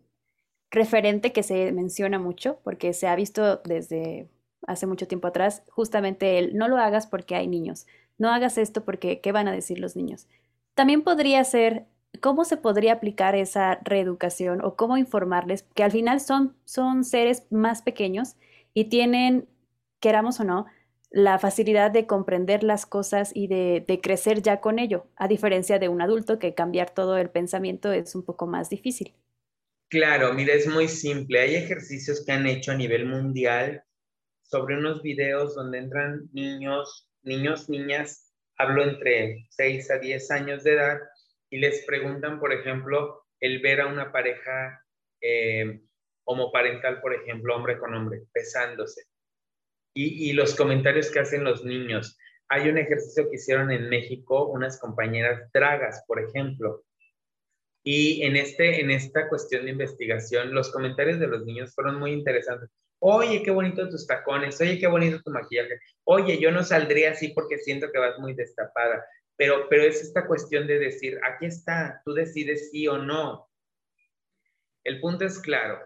referente que se menciona mucho, porque se ha visto desde hace mucho tiempo atrás, justamente el no lo hagas porque hay niños, no hagas esto porque ¿qué van a decir los niños? También podría ser cómo se podría aplicar esa reeducación o cómo informarles que al final son, son seres más pequeños y tienen, queramos o no, la facilidad de comprender las cosas y de, crecer ya con ello, a diferencia de un adulto que cambiar todo el pensamiento es un poco más difícil. Claro, mira, es muy simple. Hay ejercicios que han hecho a nivel mundial sobre unos videos donde entran niños, niños, niñas, hablo entre 6 a 10 años de edad, y les preguntan, por ejemplo, el ver a una pareja eh, homoparental, por ejemplo, hombre con hombre, besándose y, los comentarios que hacen los niños. Hay un ejercicio que hicieron en México unas compañeras dragas, por ejemplo. Y en, este, en esta cuestión de investigación, los comentarios de los niños fueron muy interesantes. Oye, qué bonito tus tacones. Oye, qué bonito tu maquillaje. Oye, yo no saldría así porque siento que vas muy destapada. Pero, pero es esta cuestión de decir, aquí está, tú decides sí o no. El punto es claro.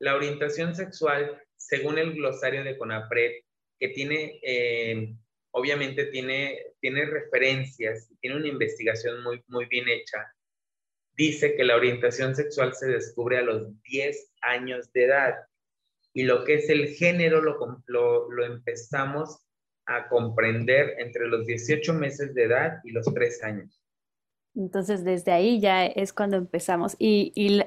La orientación sexual según el glosario de CONAPRED, que tiene, eh, obviamente tiene, tiene referencias, tiene una investigación muy, muy bien hecha, dice que la orientación sexual se descubre a los 10 años de edad y lo que es el género lo, lo, lo empezamos a comprender entre los 18 meses de edad y los 3 años. Entonces, desde ahí ya es cuando empezamos. Y, y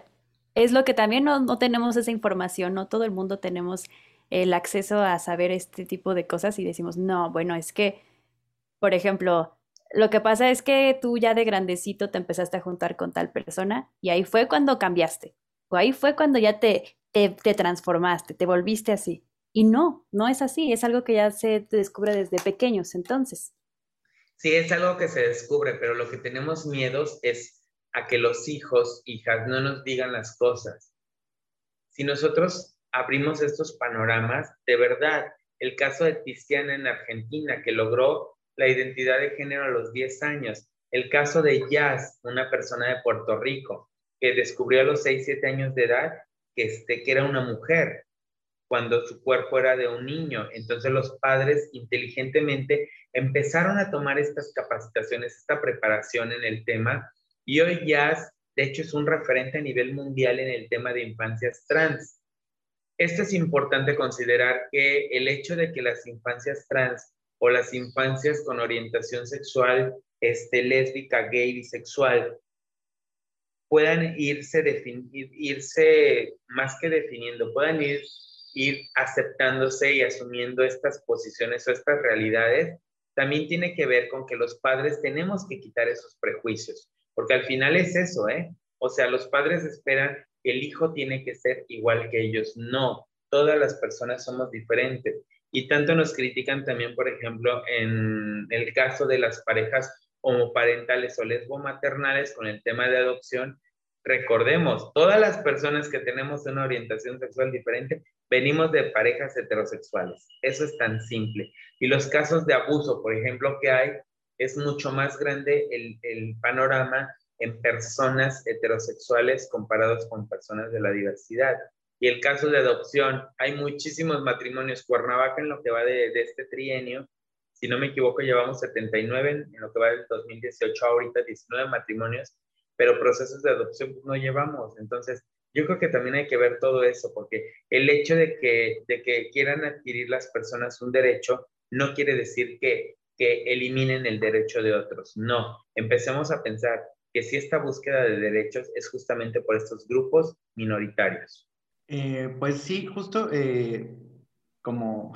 es lo que también no, tenemos esa información, no todo el mundo tenemos el acceso a saber este tipo de cosas y decimos, no, bueno, es que, por ejemplo, lo que pasa es que tú ya de grandecito te empezaste a juntar con tal persona y ahí fue cuando cambiaste, o ahí fue cuando ya te, te, te transformaste, te volviste así. Y no, no es así, es algo que ya se descubre desde pequeños, entonces. Sí, es algo que se descubre, pero lo que tenemos miedos es a que los hijos, hijas, no nos digan las cosas. Si nosotros abrimos estos panoramas, de verdad, el caso de Tiziana en Argentina, que logró la identidad de género a los 10 años, el caso de Jazz, una persona de Puerto Rico, que descubrió a los 6, 7 años de edad que, este, que era una mujer cuando su cuerpo era de un niño. Entonces los padres inteligentemente empezaron a tomar estas capacitaciones, esta preparación en el tema y hoy Jazz, de hecho, es un referente a nivel mundial en el tema de infancias trans. Esto es importante considerar que el hecho de que las infancias trans o las infancias con orientación sexual este, lésbica, gay, bisexual, puedan irse, irse más que definiendo, puedan ir, ir aceptándose y asumiendo estas posiciones o estas realidades, también tiene que ver con que los padres tenemos que quitar esos prejuicios. Porque al final es eso, ¿eh? O sea, los padres esperan que el hijo tiene que ser igual que ellos. No, todas las personas somos diferentes. Y tanto nos critican también, por ejemplo, en el caso de las parejas homoparentales o lesbomaternales con el tema de adopción. Recordemos, todas las personas que tenemos una orientación sexual diferente venimos de parejas heterosexuales. Eso es tan simple. Y los casos de abuso, por ejemplo, que hay, es mucho más grande el, panorama en personas heterosexuales comparados con personas de la diversidad. Y el caso de adopción, hay muchísimos matrimonios. Cuernavaca en lo que va de, este trienio, si no me equivoco, llevamos 79 en, lo que va del 2018, ahorita 19 matrimonios, pero procesos de adopción no llevamos. Entonces, yo creo que también hay que ver todo eso, porque el hecho de que, de que quieran adquirir las personas un derecho no quiere decir que que eliminen el derecho de otros. No, empecemos a pensar que si esta búsqueda de derechos es justamente por estos grupos minoritarios. Eh, pues sí, justo eh, como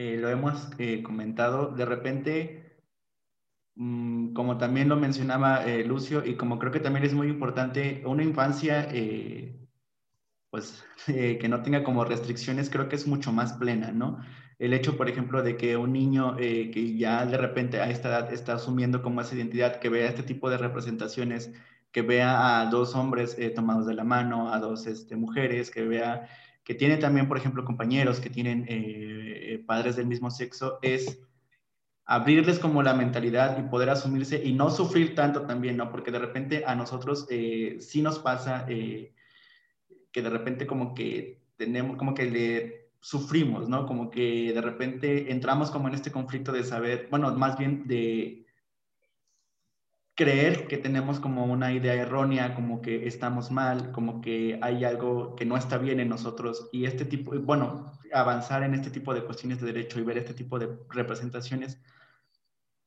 eh, lo hemos comentado, de repente mm, como también lo mencionaba eh, Lucio, y como creo que también es muy importante, una infancia, eh, pues, <laughs> que no tenga como restricciones, creo que es mucho más plena, ¿no? El hecho, por ejemplo, de que un niño que ya de repente a esta edad está asumiendo como esa identidad, que vea este tipo de representaciones, que vea a dos hombres tomados de la mano, a dos este, mujeres, que vea que tiene también, por ejemplo, compañeros que tienen eh, eh, padres del mismo sexo, es abrirles como la mentalidad y poder asumirse y no sufrir tanto también, ¿no? Porque de repente a nosotros eh, sí nos pasa que de repente como que tenemos, como que le sufrimos, ¿no? Como que de repente entramos como en este conflicto de saber, bueno, más bien de creer que tenemos como una idea errónea, como que estamos mal, como que hay algo que no está bien en nosotros y este tipo, bueno, avanzar en este tipo de cuestiones de derecho y ver este tipo de representaciones,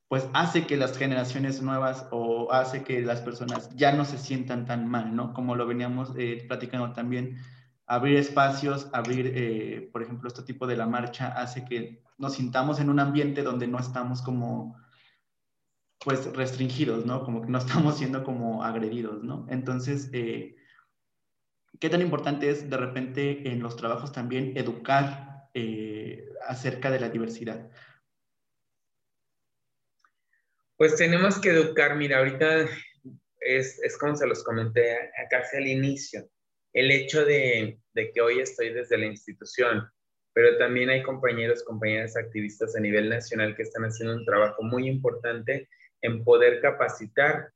pues hace que las generaciones nuevas o hace que las personas ya no se sientan tan mal, ¿no? Como lo veníamos eh, platicando también, abrir espacios, abrir, eh, por ejemplo, este tipo de la marcha hace que nos sintamos en un ambiente donde no estamos como pues restringidos, ¿no? Como que no <laughs> estamos siendo como agredidos, ¿no? Entonces, eh, ¿qué tan importante es de repente en los trabajos también educar eh, acerca de la diversidad? Pues tenemos que educar, mira, ahorita es, es como se los comenté acá hacia el inicio, el hecho de, de que hoy estoy desde la institución, pero también hay compañeros, compañeras activistas a nivel nacional que están haciendo un trabajo muy importante en poder capacitar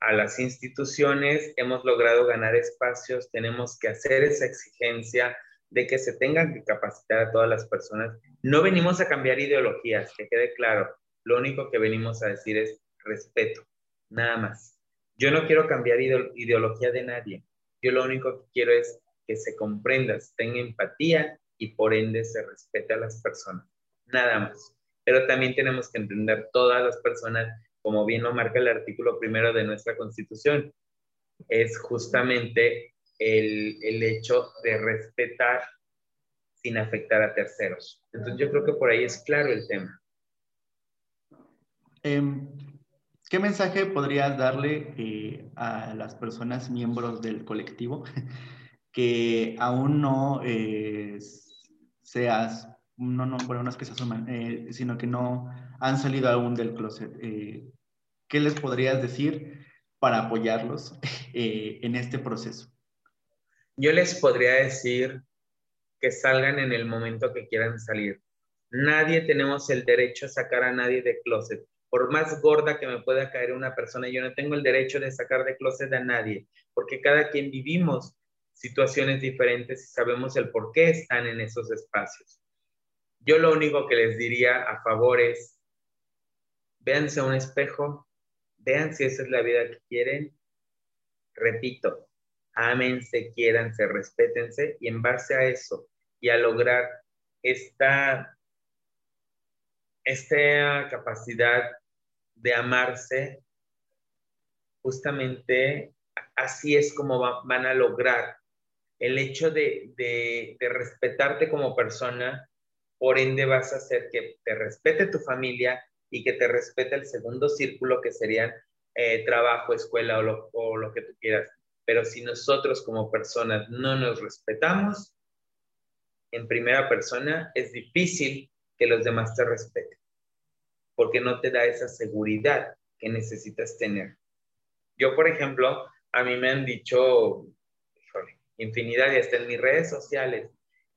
a las instituciones, hemos logrado ganar espacios, tenemos que hacer esa exigencia de que se tengan que capacitar a todas las personas. No venimos a cambiar ideologías, que quede claro. Lo único que venimos a decir es respeto, nada más. Yo no quiero cambiar ideología de nadie. Yo lo único que quiero es que se comprenda, se tenga empatía y por ende se respete a las personas. Nada más. Pero también tenemos que entender todas las personas como bien lo marca el artículo primero de nuestra Constitución, es justamente el, el hecho de respetar sin afectar a terceros. Entonces yo creo que por ahí es claro el tema. Em, ¿Qué mensaje podrías darle eh, a las personas miembros del colectivo <laughs> que aún no eh, seas, no, no, bueno, no es que se asuman, eh, sino que no han salido aún del closet? ¿qué les podrías decir para apoyarlos <laughs> eh, en este proceso? Yo les podría decir que salgan en el momento que quieran salir. Nadie tenemos el derecho a sacar a nadie de closet. Por más gorda que me pueda caer una persona, yo no tengo el derecho de sacar de closet a nadie, porque cada quien vivimos situaciones diferentes y sabemos el por qué están en esos espacios. Yo lo único que les diría a favor es, véanse a un espejo, Vean si esa es la vida que quieren. Repito, ámense, quiéranse, respétense y en base a eso y a lograr esta, esta capacidad de amarse, justamente así es como van a lograr el hecho de, de, de respetarte como persona, por ende vas a hacer que te respete tu familia y que te respete el segundo círculo que serían eh, trabajo, escuela o lo, o lo que tú quieras. Pero si nosotros como personas no nos respetamos, en primera persona es difícil que los demás te respeten, porque no te da esa seguridad que necesitas tener. Yo, por ejemplo, a mí me han dicho infinidad y hasta en mis redes sociales,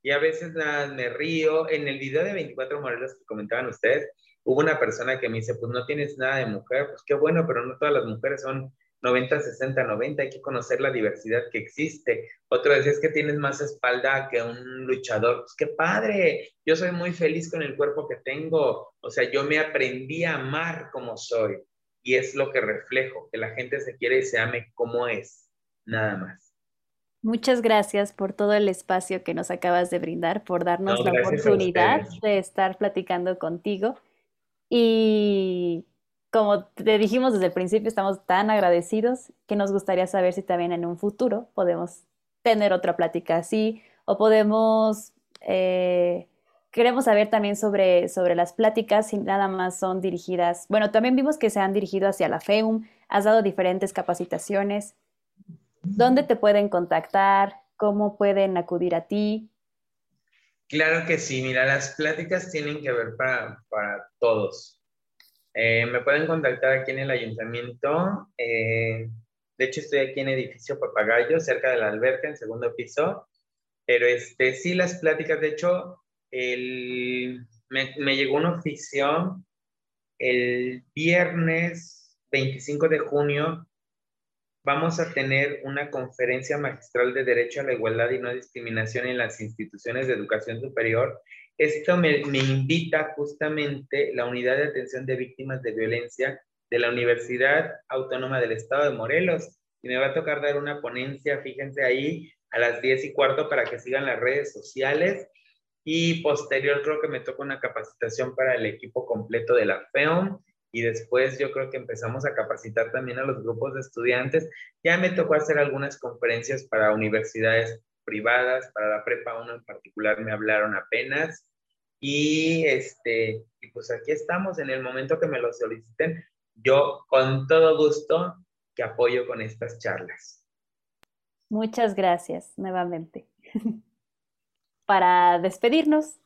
y a veces nada, me río. En el video de 24 modelos que comentaban ustedes, hubo una persona que me dice, pues no tienes nada de mujer, pues qué bueno, pero no todas las mujeres son 90, 60, 90, hay que conocer la diversidad que existe. Otro decía, es que tienes más espalda que un luchador, pues qué padre, yo soy muy feliz con el cuerpo que tengo, o sea, yo me aprendí a amar como soy y es lo que reflejo, que la gente se quiere y se ame como es, nada más. Muchas gracias por todo el espacio que nos acabas de brindar, por darnos la oportunidad de estar platicando contigo. Y como te dijimos desde el principio, estamos tan agradecidos que nos gustaría saber si también en un futuro podemos tener otra plática así o podemos eh, queremos saber también sobre, sobre las pláticas, si nada más son dirigidas, bueno, también vimos que se han dirigido hacia la FEUM, has dado diferentes capacitaciones. ¿Dónde te pueden contactar? ¿Cómo pueden acudir a ti? Claro que sí, mira, las pláticas tienen que ver para, para todos. Eh, me pueden contactar aquí en el ayuntamiento. Eh, de hecho, estoy aquí en edificio Papagayo, cerca de la alberca, en segundo piso. Pero este, sí, las pláticas, de hecho, el, me, me llegó una oficio el viernes 25 de junio vamos a tener una conferencia magistral de Derecho a la Igualdad y No Discriminación en las instituciones de educación superior. Esto me, invita justamente la Unidad de Atención de Víctimas de Violencia de la Universidad Autónoma del Estado de Morelos. Y me va a tocar dar una ponencia, fíjense ahí, a las 10 y cuarto para que sigan las redes sociales. Y posterior creo que me toca una capacitación para el equipo completo de la FEOM y después yo creo que empezamos a capacitar también a los grupos de estudiantes. Ya me tocó hacer algunas conferencias para universidades privadas, para la prepa 1 en particular me hablaron apenas y este y pues aquí estamos en el momento que me lo soliciten. Yo con todo gusto que apoyo con estas charlas. Muchas gracias nuevamente. <laughs> para despedirnos.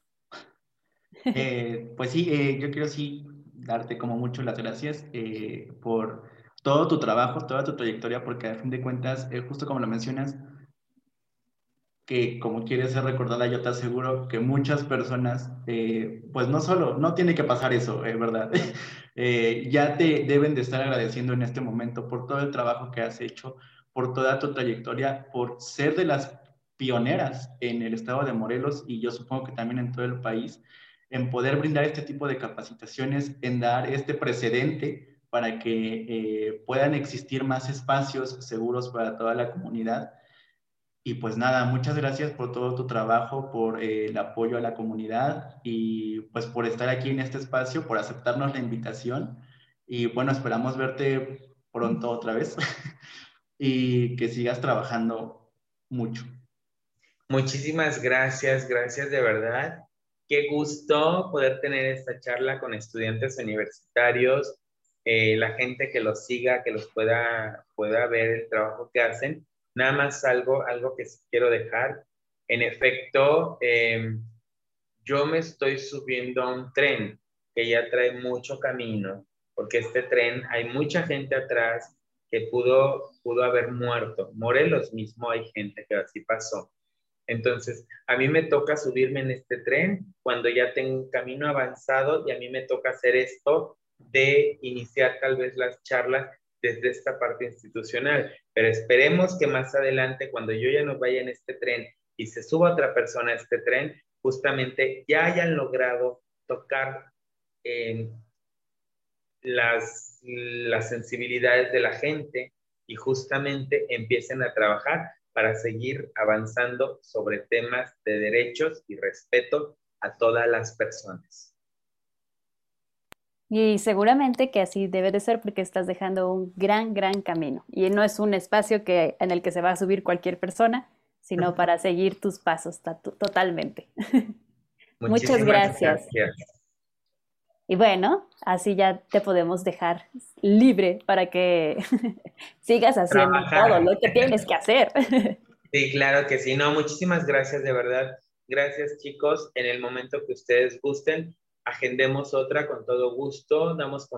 Eh, pues sí, eh, yo quiero sí darte como mucho las gracias eh, por todo tu trabajo, toda tu trayectoria, porque a fin de cuentas, eh, justo como lo mencionas, que como quieres ser recordada, yo te aseguro que muchas personas, eh, pues no solo, no tiene que pasar eso, ¿verdad? <laughs> ya te deben de estar agradeciendo en este momento por todo el trabajo que has hecho, por toda tu trayectoria, por ser de las pioneras en el estado de Morelos y yo supongo que también en todo el país en poder brindar este tipo de capacitaciones, en dar este precedente para que eh, puedan existir más espacios seguros para toda la comunidad. Y pues nada, muchas gracias por todo tu trabajo, por eh, el apoyo a la comunidad y pues por estar aquí en este espacio, por aceptarnos la invitación. Y bueno, esperamos verte pronto otra vez <laughs> y que sigas trabajando mucho. Muchísimas gracias, gracias de verdad. Qué gusto poder tener esta charla con estudiantes universitarios, eh, la gente que los siga, que los pueda, pueda ver el trabajo que hacen. Nada más algo, algo que quiero dejar. En efecto, em, yo me estoy subiendo a un tren que ya trae mucho camino, porque este tren hay mucha gente atrás que pudo, pudo haber muerto. Morelos mismo hay gente que así pasó. Entonces, a mí me toca subirme en este tren cuando ya tengo un camino avanzado y a mí me toca hacer esto de iniciar tal vez las charlas desde esta parte institucional. Pero esperemos que más adelante, cuando yo ya no vaya en este tren y se suba otra persona a este tren, justamente ya hayan logrado tocar las, las sensibilidades de la gente y justamente empiecen a trabajar para seguir avanzando sobre temas de derechos y respeto a todas las personas. Y seguramente que así debe de ser porque estás dejando un gran, gran camino. Y no es un espacio que, en el que se va a subir cualquier persona, sino para seguir tus pasos totalmente. <laughs> Muchas gracias. Y bueno, así ya te podemos dejar libre para que <laughs> sigas haciendo todo lo que tienes que hacer. <laughs> Sí, claro que sí. No, muchísimas gracias, de verdad. Gracias, chicos. En el momento que ustedes gusten, agendemos otra con todo gusto, damos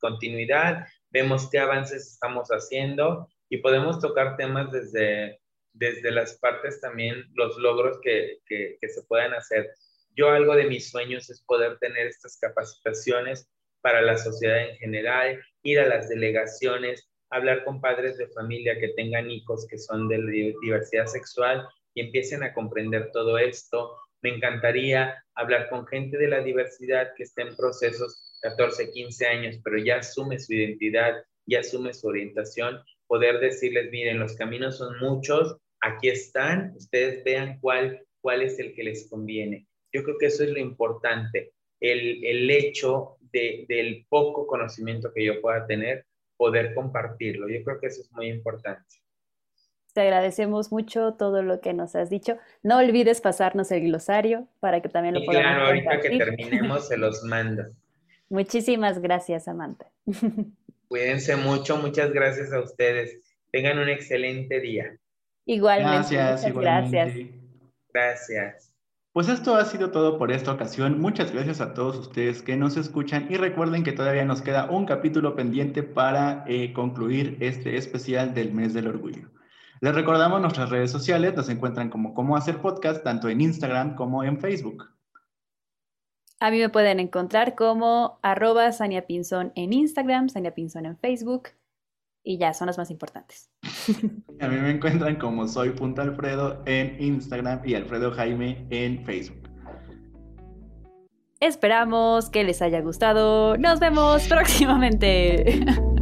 continuidad, vemos qué avances estamos haciendo y podemos tocar temas desde, desde las partes también, los logros que, que, que se puedan hacer yo algo de mis sueños es poder tener estas capacitaciones para la sociedad en general, ir a las delegaciones, hablar con padres de familia que tengan hijos que son de diversidad sexual y empiecen a comprender todo esto. Me encantaría hablar con gente de la diversidad que esté en procesos 14, 15 años, pero ya asume su identidad, ya asume su orientación, poder decirles, miren, los caminos son muchos, aquí están, ustedes vean cuál, cuál es el que les conviene. Yo creo que eso es lo importante, el, el hecho de, del poco conocimiento que yo pueda tener, poder compartirlo. Yo creo que eso es muy importante. Te agradecemos mucho todo lo que nos has dicho. No olvides pasarnos el glosario para que también lo y podamos Claro, ahorita que terminemos se los <laughs> mando. Muchísimas gracias, Samantha. <laughs> Cuídense mucho, muchas gracias a ustedes. Tengan un excelente día. Igualmente. Gracias, gracias. Gracias. Pues esto ha sido todo por esta ocasión. Muchas gracias a todos ustedes que nos escuchan y recuerden que todavía nos queda un capítulo pendiente para eh, concluir este especial del mes del orgullo. Les recordamos nuestras redes sociales, nos encuentran como Cómo Hacer Podcast, tanto en Instagram como en Facebook. A mí me pueden encontrar como arroba Sania Pinzón en Instagram, Sania Pinzón en Facebook y ya son las más importantes. <laughs> A mí me encuentran como soy Punto Alfredo en Instagram y Alfredo Jaime en Facebook. Esperamos que les haya gustado. Nos vemos <laughs> próximamente. <laughs>